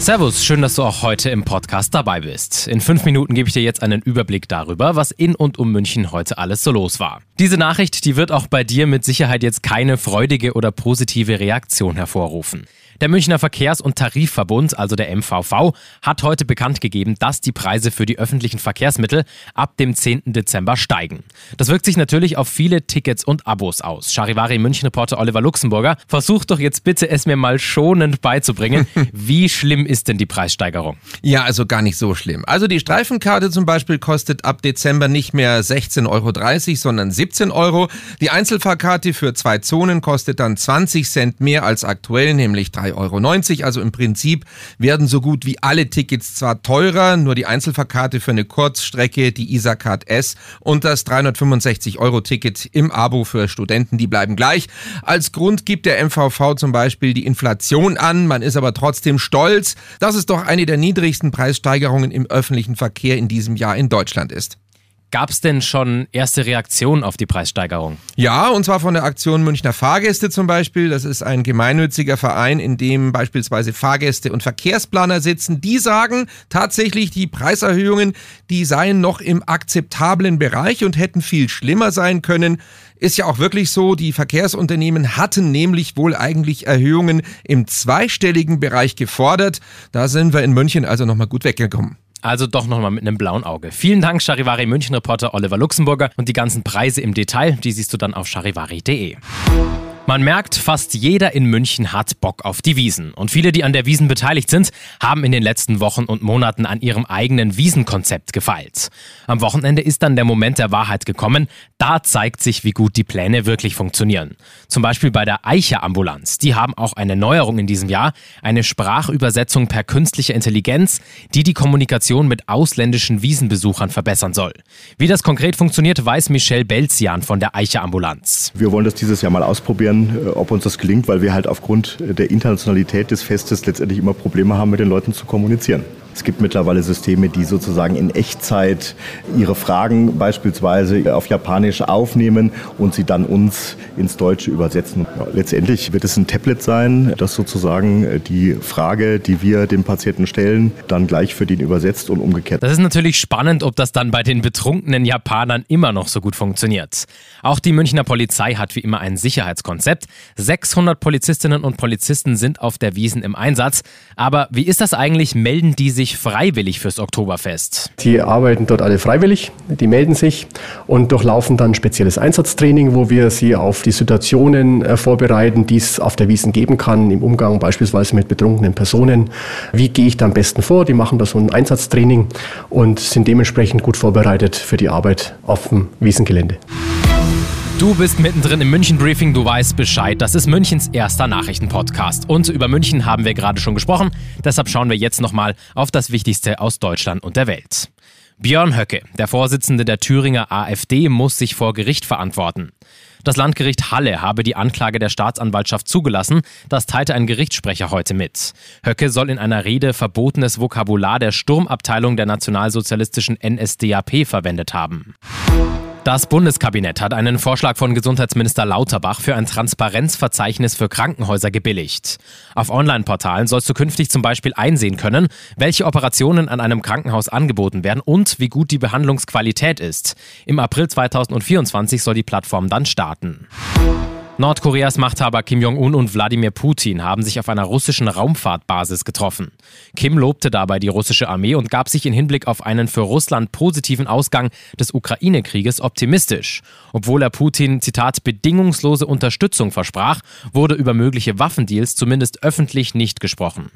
Servus, schön, dass du auch heute im Podcast dabei bist. In fünf Minuten gebe ich dir jetzt einen Überblick darüber, was in und um München heute alles so los war. Diese Nachricht, die wird auch bei dir mit Sicherheit jetzt keine freudige oder positive Reaktion hervorrufen. Der Münchner Verkehrs- und Tarifverbund, also der MVV, hat heute bekannt gegeben, dass die Preise für die öffentlichen Verkehrsmittel ab dem 10. Dezember steigen. Das wirkt sich natürlich auf viele Tickets und Abos aus. Charivari München-Reporter Oliver Luxemburger, versuch doch jetzt bitte es mir mal schonend beizubringen. Wie schlimm ist denn die Preissteigerung? Ja, also gar nicht so schlimm. Also die Streifenkarte zum Beispiel kostet ab Dezember nicht mehr 16,30 Euro, sondern 17 Euro. Die Einzelfahrkarte für zwei Zonen kostet dann 20 Cent mehr als aktuell, nämlich 3,90 Euro. Also im Prinzip werden so gut wie alle Tickets zwar teurer, nur die Einzelfahrkarte für eine Kurzstrecke, die Isacard S und das 365 Euro Ticket im Abo für Studenten, die bleiben gleich. Als Grund gibt der MVV zum Beispiel die Inflation an. Man ist aber trotzdem stolz, dass es doch eine der niedrigsten Preissteigerungen im öffentlichen Verkehr in diesem Jahr in Deutschland ist. Gab es denn schon erste Reaktionen auf die Preissteigerung? Ja, und zwar von der Aktion Münchner Fahrgäste zum Beispiel. Das ist ein gemeinnütziger Verein, in dem beispielsweise Fahrgäste und Verkehrsplaner sitzen. Die sagen tatsächlich, die Preiserhöhungen, die seien noch im akzeptablen Bereich und hätten viel schlimmer sein können. Ist ja auch wirklich so, die Verkehrsunternehmen hatten nämlich wohl eigentlich Erhöhungen im zweistelligen Bereich gefordert. Da sind wir in München also nochmal gut weggekommen. Also doch nochmal mit einem blauen Auge. Vielen Dank, Charivari München-Reporter Oliver Luxemburger. Und die ganzen Preise im Detail, die siehst du dann auf charivari.de. Man merkt, fast jeder in München hat Bock auf die Wiesen. Und viele, die an der Wiesen beteiligt sind, haben in den letzten Wochen und Monaten an ihrem eigenen Wiesenkonzept gefeilt. Am Wochenende ist dann der Moment der Wahrheit gekommen. Da zeigt sich, wie gut die Pläne wirklich funktionieren. Zum Beispiel bei der Eicher Ambulanz. Die haben auch eine Neuerung in diesem Jahr. Eine Sprachübersetzung per künstlicher Intelligenz, die die Kommunikation mit ausländischen Wiesenbesuchern verbessern soll. Wie das konkret funktioniert, weiß Michelle Belzian von der Eicher Ambulanz. Wir wollen das dieses Jahr mal ausprobieren äh, ob uns das gelingt, weil wir halt aufgrund der Internationalität des Festes letztendlich immer Probleme haben, mit den Leuten zu kommunizieren. Es gibt mittlerweile Systeme, die sozusagen in Echtzeit ihre Fragen beispielsweise auf Japanisch aufnehmen und sie dann uns ins Deutsche übersetzen. Letztendlich wird es ein Tablet sein, das sozusagen die Frage, die wir dem Patienten stellen, dann gleich für den übersetzt und umgekehrt. Das ist natürlich spannend, ob das dann bei den betrunkenen Japanern immer noch so gut funktioniert. Auch die Münchner Polizei hat wie immer ein Sicherheitskonzept. 600 Polizistinnen und Polizisten sind auf der Wiesen im Einsatz. Aber wie ist das eigentlich? Melden die sich sich freiwillig fürs Oktoberfest. Die arbeiten dort alle freiwillig, die melden sich und durchlaufen dann spezielles Einsatztraining, wo wir sie auf die Situationen äh, vorbereiten, die es auf der Wiesen geben kann, im Umgang beispielsweise mit betrunkenen Personen. Wie gehe ich da am besten vor? Die machen da so ein Einsatztraining und sind dementsprechend gut vorbereitet für die Arbeit auf dem Wiesengelände. Du bist mittendrin im München Briefing, du weißt Bescheid. Das ist Münchens erster Nachrichtenpodcast. Und über München haben wir gerade schon gesprochen. Deshalb schauen wir jetzt nochmal auf das Wichtigste aus Deutschland und der Welt. Björn Höcke, der Vorsitzende der Thüringer AfD, muss sich vor Gericht verantworten. Das Landgericht Halle habe die Anklage der Staatsanwaltschaft zugelassen. Das teilte ein Gerichtssprecher heute mit. Höcke soll in einer Rede verbotenes Vokabular der Sturmabteilung der nationalsozialistischen NSDAP verwendet haben. Das Bundeskabinett hat einen Vorschlag von Gesundheitsminister Lauterbach für ein Transparenzverzeichnis für Krankenhäuser gebilligt. Auf Online-Portalen sollst du künftig zum Beispiel einsehen können, welche Operationen an einem Krankenhaus angeboten werden und wie gut die Behandlungsqualität ist. Im April 2024 soll die Plattform dann starten. Nordkoreas Machthaber Kim Jong-un und Wladimir Putin haben sich auf einer russischen Raumfahrtbasis getroffen. Kim lobte dabei die russische Armee und gab sich in Hinblick auf einen für Russland positiven Ausgang des Ukraine-Krieges optimistisch. Obwohl er Putin, Zitat, bedingungslose Unterstützung versprach, wurde über mögliche Waffendeals zumindest öffentlich nicht gesprochen.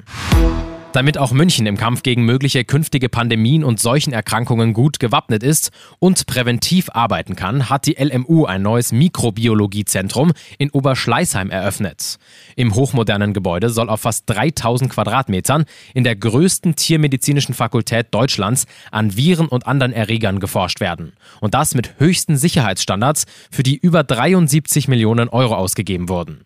Damit auch München im Kampf gegen mögliche künftige Pandemien und Seuchenerkrankungen gut gewappnet ist und präventiv arbeiten kann, hat die LMU ein neues Mikrobiologiezentrum in Oberschleißheim eröffnet. Im hochmodernen Gebäude soll auf fast 3000 Quadratmetern in der größten tiermedizinischen Fakultät Deutschlands an Viren und anderen Erregern geforscht werden. Und das mit höchsten Sicherheitsstandards, für die über 73 Millionen Euro ausgegeben wurden.